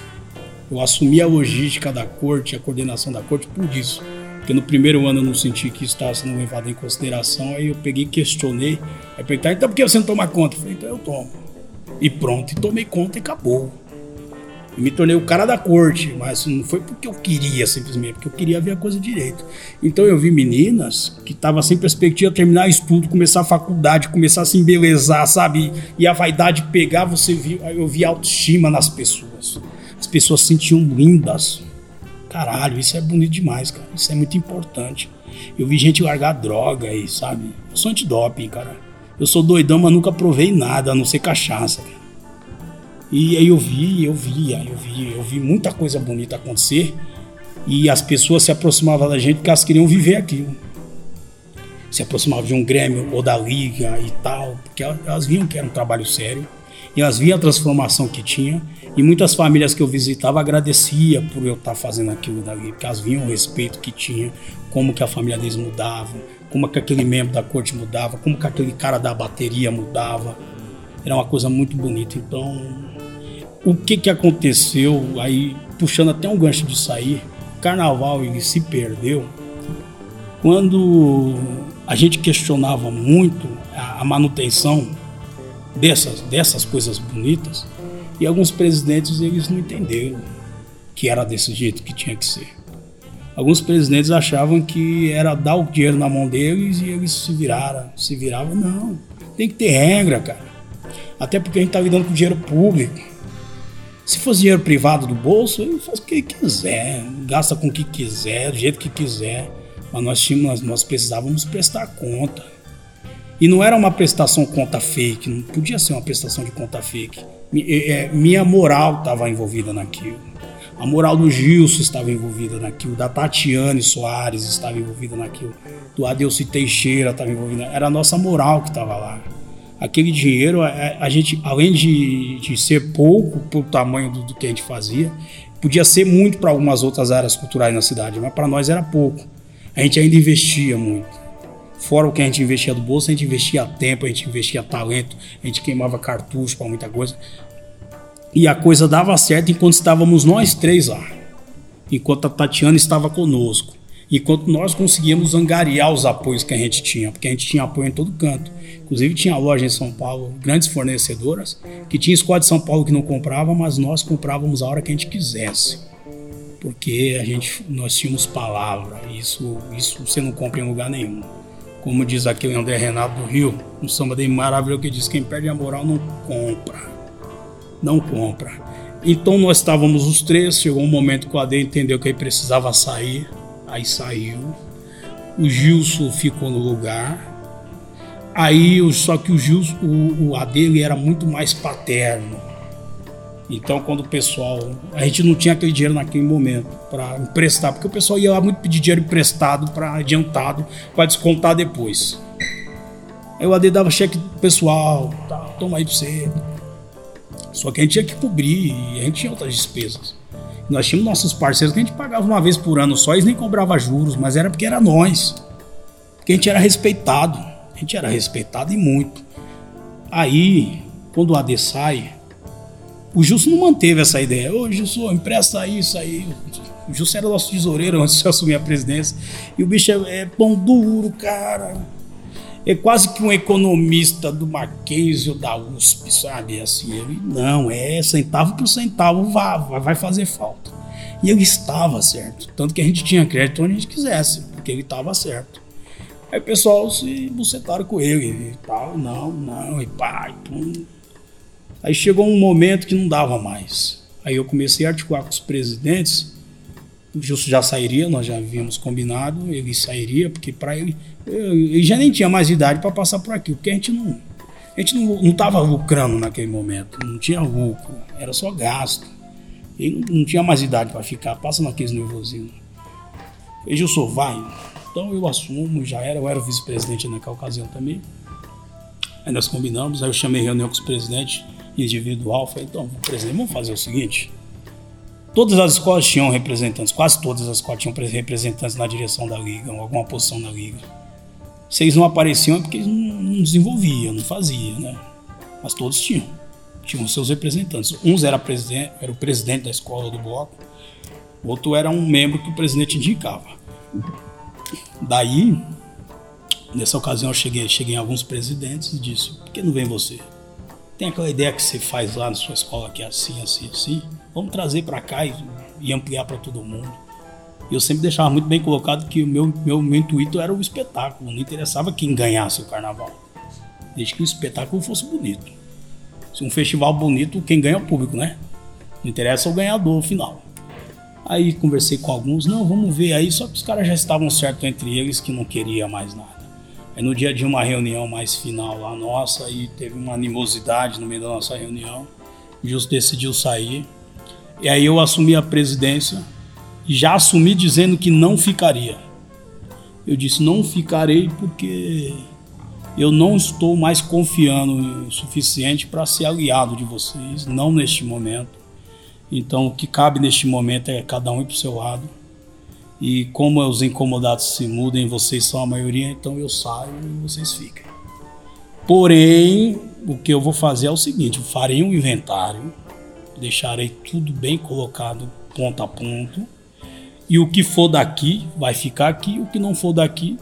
Eu assumi a logística da corte, a coordenação da corte por isso porque no primeiro ano eu não senti que estava sendo levado em consideração, aí eu peguei questionei. Aí perguntaram, então por que você não toma conta? Eu falei, então eu tomo. E pronto, e tomei conta e acabou. E me tornei o cara da corte, mas não foi porque eu queria simplesmente, porque eu queria ver a coisa direito. Então eu vi meninas que estavam sem perspectiva de terminar estudo, começar a faculdade, começar a se embelezar, sabe? E a vaidade pegar, você viu, eu vi autoestima nas pessoas. As pessoas se sentiam lindas, Caralho, isso é bonito demais, cara. Isso é muito importante. Eu vi gente largar droga aí, sabe? Eu sou antidoping, cara. Eu sou doidão, mas nunca provei nada, a não ser cachaça, cara. E aí eu vi, eu vi, eu vi, eu vi muita coisa bonita acontecer. E as pessoas se aproximavam da gente porque elas queriam viver aquilo. Se aproximavam de um Grêmio ou da Liga e tal, porque elas viam que era um trabalho sério. E elas viam a transformação que tinha. E muitas famílias que eu visitava agradecia por eu estar fazendo aquilo dali, porque elas viam o respeito que tinha, como que a família deles mudava, como que aquele membro da corte mudava, como que aquele cara da bateria mudava. Era uma coisa muito bonita. Então, o que que aconteceu aí, puxando até um gancho de sair, carnaval ele se perdeu quando a gente questionava muito a, a manutenção dessas, dessas coisas bonitas e alguns presidentes eles não entenderam que era desse jeito que tinha que ser. Alguns presidentes achavam que era dar o dinheiro na mão deles e eles se viraram, se viravam. Não, tem que ter regra, cara. Até porque a gente está lidando com dinheiro público. Se fosse dinheiro privado do bolso, ele faz o que quiser, gasta com o que quiser, do jeito que quiser. Mas nós, tínhamos, nós precisávamos prestar conta. E não era uma prestação conta fake, não podia ser uma prestação de conta fake. É, minha moral estava envolvida naquilo. A moral do Gilson estava envolvida naquilo, da Tatiane Soares estava envolvida naquilo, do Adelci Teixeira estava envolvido. Era a nossa moral que estava lá. Aquele dinheiro, a, a, gente, além de, de ser pouco para o tamanho do, do, que a gente fazia, podia ser muito para algumas outras áreas culturais na cidade, mas para nós era pouco. A gente ainda investia muito. Fora o que a gente investia do bolso, a gente investia tempo, a gente investia talento, a gente queimava cartucho para muita coisa. E a coisa dava certo enquanto estávamos nós três lá. Enquanto a Tatiana estava conosco. Enquanto nós conseguíamos angariar os apoios que a gente tinha, porque a gente tinha apoio em todo canto. Inclusive tinha loja em São Paulo, grandes fornecedoras, que tinha escola de São Paulo que não comprava, mas nós comprávamos a hora que a gente quisesse. Porque a gente, nós tínhamos palavra, isso, isso você não compra em lugar nenhum. Como diz aquele André Renato do Rio, um samba de maravilhoso que diz: quem perde a moral não compra não compra. Então nós estávamos os três, chegou um momento que o Ade entendeu que ele precisava sair, aí saiu. O Gilson ficou no lugar. Aí, só que o Gilson, o, o Ade ele era muito mais paterno. Então, quando o pessoal. A gente não tinha aquele dinheiro naquele momento para emprestar, porque o pessoal ia lá muito pedir dinheiro emprestado, para adiantado, para descontar depois. Aí o AD dava cheque pessoal, tá, toma aí pra você. Só que a gente tinha que cobrir e a gente tinha outras despesas. Nós tínhamos nossos parceiros que a gente pagava uma vez por ano só, eles nem cobravam juros, mas era porque era nós. Porque a gente era respeitado. A gente era respeitado e muito. Aí, quando o AD sai, o Justo não manteve essa ideia. Ô, Justo, empresta isso aí. O Justo era nosso tesoureiro antes de assumir a presidência. E o bicho é, é pão duro, cara é quase que um economista do Mackenzie ou da USP, sabe? Assim, ele, não, é centavo por centavo vai, vai fazer falta. E ele estava certo. Tanto que a gente tinha crédito onde a gente quisesse, porque ele estava certo. Aí o pessoal se bucetaram com ele e tal, não, não, e pá, e pum. Aí chegou um momento que não dava mais. Aí eu comecei a articular com os presidentes o já sairia, nós já havíamos combinado, ele sairia, porque para ele. Ele já nem tinha mais idade para passar por aqui, porque a gente não. A gente não estava lucrando naquele momento, não tinha lucro, era só gasto. Ele não tinha mais idade para ficar, passa naqueles nervosinhos. Gilson, vai. Então eu assumo, já era, eu era vice-presidente naquela ocasião também. Aí nós combinamos, aí eu chamei reunião com os presidentes individual, falei, então, presidente, vamos fazer o seguinte, Todas as escolas tinham representantes, quase todas as escolas tinham representantes na direção da liga, ou alguma posição da liga. Se eles não apareciam é porque eles não desenvolviam, não faziam, né? Mas todos tinham. Tinham seus representantes. Uns era, presidente, era o presidente da escola do bloco, outro era um membro que o presidente indicava. Daí, nessa ocasião, eu cheguei, cheguei em alguns presidentes e disse: por que não vem você? Tem aquela ideia que você faz lá na sua escola que é assim, assim, assim. Vamos trazer para cá e, e ampliar para todo mundo. Eu sempre deixava muito bem colocado que o meu, meu, meu intuito era o espetáculo. Não interessava quem ganhasse o carnaval. Desde que o espetáculo fosse bonito. Se um festival bonito, quem ganha é o público, né? Não interessa o ganhador final. Aí conversei com alguns, não, vamos ver aí, só que os caras já estavam certos entre eles que não queria mais nada. Aí no dia de uma reunião mais final lá nossa, aí teve uma animosidade no meio da nossa reunião. Justo decidiu sair. E aí eu assumi a presidência e já assumi dizendo que não ficaria. Eu disse não ficarei porque eu não estou mais confiando o suficiente para ser aliado de vocês, não neste momento. Então o que cabe neste momento é cada um ir para o seu lado e como os incomodados se mudem, vocês são a maioria, então eu saio e vocês ficam. Porém, o que eu vou fazer é o seguinte: farei um inventário, deixarei tudo bem colocado ponto a ponto E o que for daqui vai ficar aqui, o que não for daqui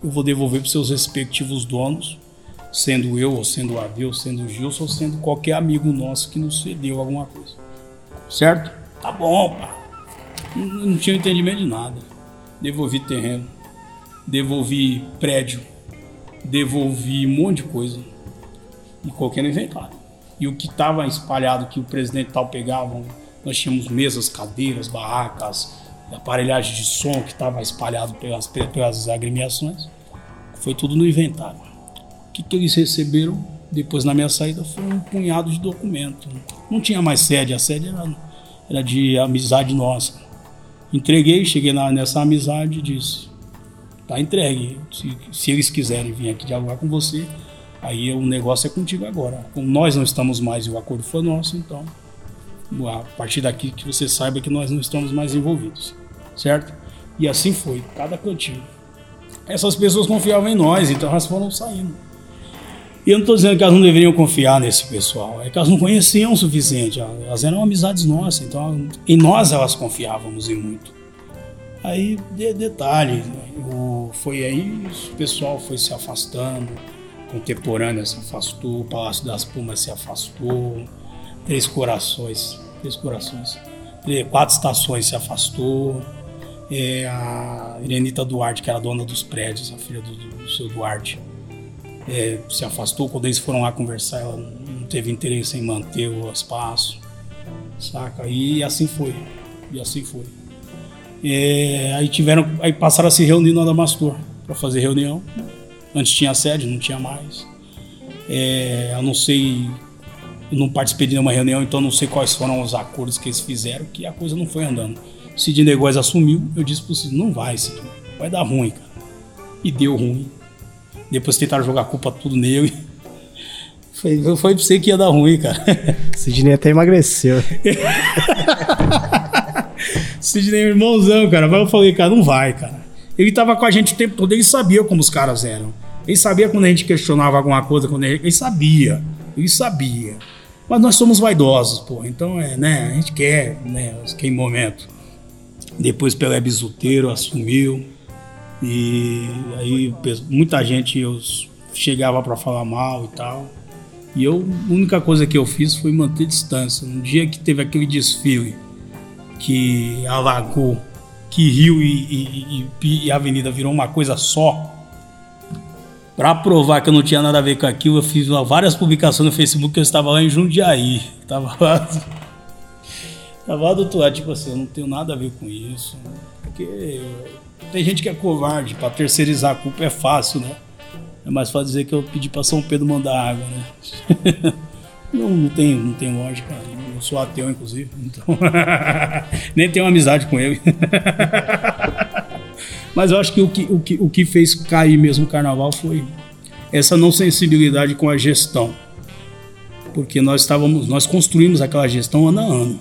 eu vou devolver para seus respectivos donos, sendo eu, ou sendo o Adeu, sendo o Gilson, ou sendo qualquer amigo nosso que nos cedeu alguma coisa. Certo? Tá bom, pá. Não, tinha entendimento de nada. Devolvi terreno, devolvi prédio, devolvi um monte de coisa. E coloquei no inventário. E o que estava espalhado que o presidente tal pegava, nós tínhamos mesas, cadeiras, barracas, aparelhagem de som que estava espalhado pelas, pelas agremiações. Foi tudo no inventário. O que, que eles receberam depois na minha saída foi um punhado de documentos. Não tinha mais sede, a sede era, era de amizade nossa. Entreguei, cheguei na, nessa amizade e disse: tá entregue. Se, se eles quiserem vir aqui dialogar com você, aí o negócio é contigo agora. Como nós não estamos mais e o acordo foi nosso, então a partir daqui que você saiba que nós não estamos mais envolvidos, certo? E assim foi, cada cantinho. Essas pessoas confiavam em nós, então elas foram saindo. E eu não estou dizendo que elas não deveriam confiar nesse pessoal, é que elas não conheciam o suficiente, elas eram amizades nossas, então em nós elas confiávamos em muito. Aí, de, detalhe, o, foi aí o pessoal foi se afastando, Contemporânea se afastou, Palácio das Pumas se afastou, Três Corações, Três Corações, quatro estações se afastou. É, a Irenita Duarte, que era dona dos prédios, a filha do, do seu Duarte, é, se afastou. Quando eles foram lá conversar, ela não teve interesse em manter o espaço, saca? E assim foi, e assim foi. É, aí tiveram, aí passaram a se reunir no Adamastor para fazer reunião. Antes tinha sede, não tinha mais. É, eu não sei eu não participei de nenhuma reunião, então não sei quais foram os acordos que eles fizeram, que a coisa não foi andando. O Sidney assumiu, eu disse pro Sidney, não vai, Sidney, vai dar ruim, cara. E deu ruim. Depois tentaram jogar a culpa tudo nele. Foi, foi pra você que ia dar ruim, cara. Sidney até emagreceu. Sidney é irmãozão, cara. Mas eu falei, cara, não vai, cara. Ele tava com a gente o tempo todo, ele sabia como os caras eram. Ele sabia quando a gente questionava alguma coisa, quando ele, ele sabia. Ele sabia. Mas nós somos vaidosos, pô. Então, é, né? A gente quer, né? Que momento. Depois Pelé Bisuteiro assumiu. E aí muita gente eu chegava para falar mal e tal. E eu, a única coisa que eu fiz foi manter distância. No dia que teve aquele desfile que alagou, que Rio e, e, e, Avenida virou uma coisa só, para provar que eu não tinha nada a ver com aquilo, eu fiz várias publicações no Facebook que eu estava lá em Jundiaí. Tava lá. Tava lá do outro lado, tipo assim, eu não tenho nada a ver com isso. Porque tem gente que é covarde, para terceirizar a culpa é fácil, né? É mais fácil dizer que eu pedi para São Pedro mandar água, né? não, não, tem, não tem lógica. Eu sou ateu, inclusive, então. Nem tenho amizade com ele. Mas eu acho que o que, o que, o que fez cair mesmo o carnaval foi essa não sensibilidade com a gestão. Porque nós estávamos, nós construímos aquela gestão ano a ano.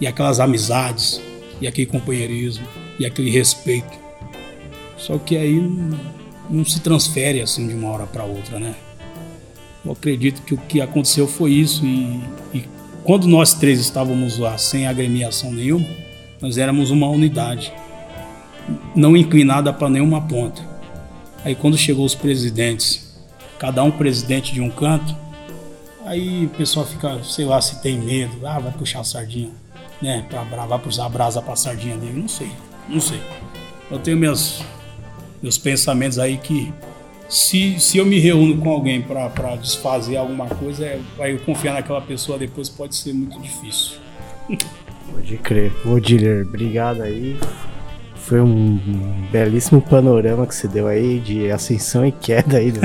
E aquelas amizades, e aquele companheirismo, e aquele respeito. Só que aí não, se transfere assim de uma hora para outra, né? Eu acredito que o que aconteceu foi isso e, e quando nós três estávamos lá sem agremiação nenhuma, nós éramos uma unidade não inclinada para nenhuma ponta. Aí quando chegou os presidentes, cada um presidente de um canto, aí o pessoal fica, sei lá, se tem medo, ah, vai puxar a sardinha, né, para vai puxar a brasa para a sardinha dele, não sei, não sei. Eu tenho meus meus pensamentos aí que se, se eu me reúno com alguém para desfazer alguma coisa, é, aí eu confiar naquela pessoa depois pode ser muito difícil. Pode crer. Ô, Diller, obrigado aí. Foi um belíssimo panorama que você deu aí de ascensão e queda aí do,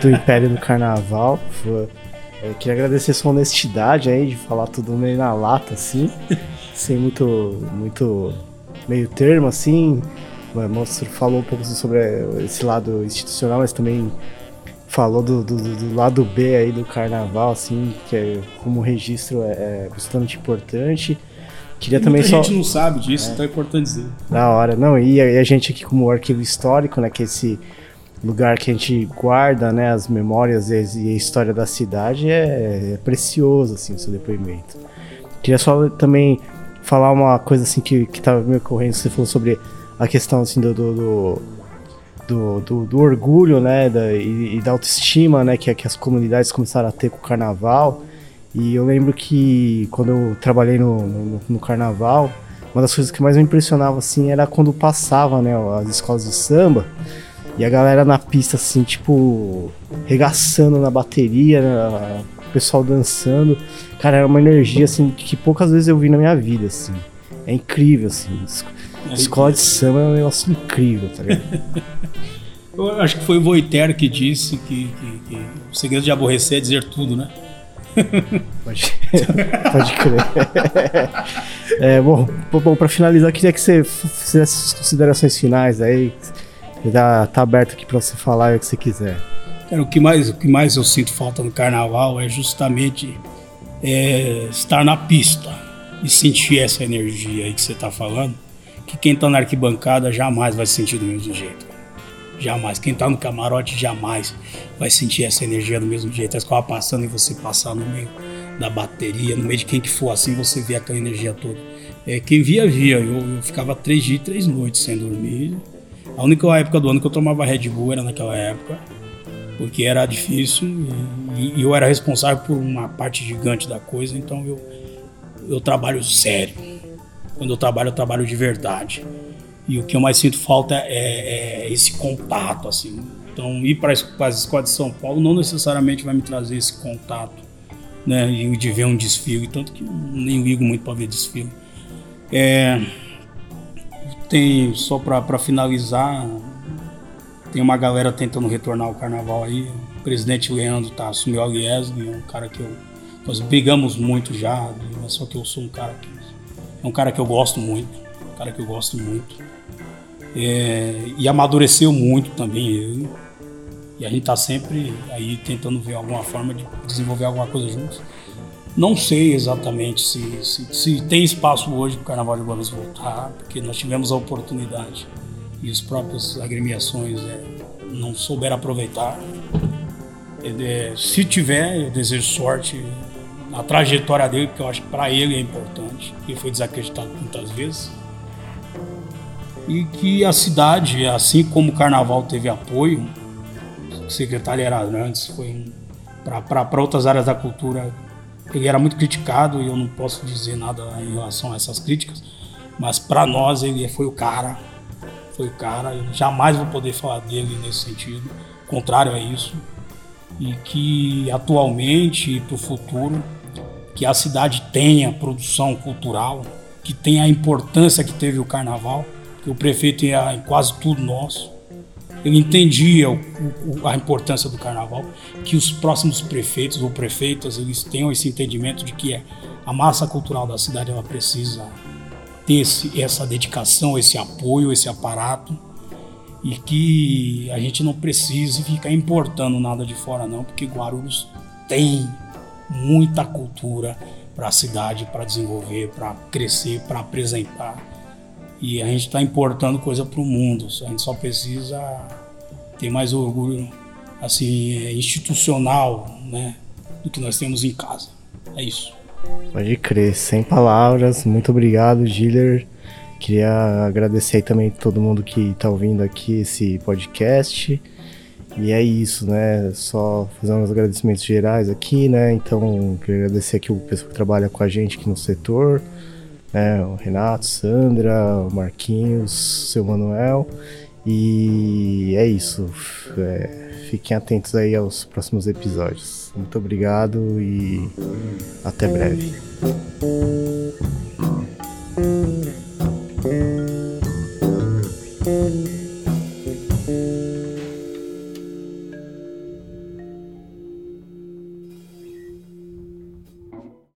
do Império do Carnaval. Foi, queria agradecer sua honestidade aí de falar tudo meio na lata, assim, sem muito, muito meio termo, assim. O monstro falou um pouco sobre esse lado institucional, mas também falou do, do, do, lado B aí do carnaval, assim, que é, como registro é, é bastante importante. Queria também só. A gente não sabe disso, é. então é importante dizer. Da hora, não. E a, a gente aqui, como arquivo histórico, né, que é esse lugar que a gente guarda, né, as memórias e a história da cidade, é, é precioso, assim, o seu depoimento. Queria só também falar uma coisa assim que, que me ocorrendo, você falou sobre a questão assim do, do, do do, do, do, orgulho, né, da, e, e, da autoestima, né, que, que as comunidades começaram a ter com o carnaval. E eu lembro que quando eu trabalhei no, no, no carnaval, uma das coisas que mais me impressionava, assim, era quando passava, né, as escolas de samba, e a galera na pista, assim, tipo, regaçando na bateria, o pessoal dançando. Cara, era uma energia, assim, que poucas vezes eu vi na minha vida, assim. É incrível, assim. É escola de samba é um negócio incrível, tá ligado? eu acho que foi o Voltaire que disse que, que, que o segredo de aborrecer é dizer tudo, né? Pode, pode crer. É, bom, bom para finalizar, queria que você fizesse suas considerações finais aí. Já tá aberto aqui para você falar o que você quiser. Cara, o que mais, o que mais eu sinto falta no carnaval é justamente é, estar na pista e sentir essa energia aí que você está falando. Que quem está na arquibancada jamais vai sentir do mesmo jeito. Jamais. Quem está no camarote jamais vai sentir essa energia do mesmo jeito. A escola passando e você passar no meio da bateria, no meio de quem que for assim, você vê aquela energia toda. É, quem via, via. Eu, eu ficava três dias e três noites sem dormir. A única época do ano que eu tomava Red Bull era naquela época, porque era difícil e, e eu era responsável por uma parte gigante da coisa, então eu, eu trabalho sério. Quando eu trabalho, eu trabalho de verdade. E o que eu mais sinto falta é, é esse contato, assim. Então, ir para as escolas de São Paulo não necessariamente vai me trazer esse contato, né? E de ver um desfile, tanto que nem ligo muito para ver desfile. É, tem, só para finalizar, tem uma galera tentando retornar ao carnaval aí. O presidente Leandro tá, assumiu a Liesg, é um cara que eu. Nós brigamos muito já, só que eu sou um cara que. É um cara que eu gosto muito, um cara que eu gosto muito. É, e amadureceu muito também ele. E a gente está sempre aí tentando ver alguma forma de desenvolver alguma coisa juntos. Não sei exatamente se, se, se tem espaço hoje para o Carnaval de Guarulhos voltar, porque nós tivemos a oportunidade e os próprios agremiações é, não souberam aproveitar. É, se tiver, eu desejo sorte na trajetória dele, porque eu acho que para ele é importante. Ele foi desacreditado muitas vezes e que a cidade, assim como o carnaval teve apoio, o secretário era antes, foi para outras áreas da cultura, ele era muito criticado e eu não posso dizer nada em relação a essas críticas, mas para nós ele foi o cara, foi o cara, eu jamais vou poder falar dele nesse sentido, contrário a isso, e que atualmente e para o futuro, que a cidade tenha produção cultural, que tenha a importância que teve o carnaval, que o prefeito em quase tudo nosso. Ele entendia o, o, a importância do carnaval, que os próximos prefeitos ou prefeitas eles tenham esse entendimento de que a massa cultural da cidade ela precisa ter esse, essa dedicação, esse apoio, esse aparato e que a gente não precise ficar importando nada de fora não, porque Guarulhos tem muita cultura para a cidade, para desenvolver, para crescer, para apresentar. E a gente está importando coisa para o mundo. A gente só precisa ter mais orgulho assim institucional, né, do que nós temos em casa. É isso. Pode crer, sem palavras. Muito obrigado, Giller. Queria agradecer também todo mundo que está ouvindo aqui esse podcast. E é isso, né? Só fazer uns agradecimentos gerais aqui, né? Então, queria agradecer aqui o pessoal que trabalha com a gente aqui no setor né? O Renato, Sandra, o Marquinhos, seu Manuel. E é isso. É, fiquem atentos aí aos próximos episódios. Muito obrigado e até breve.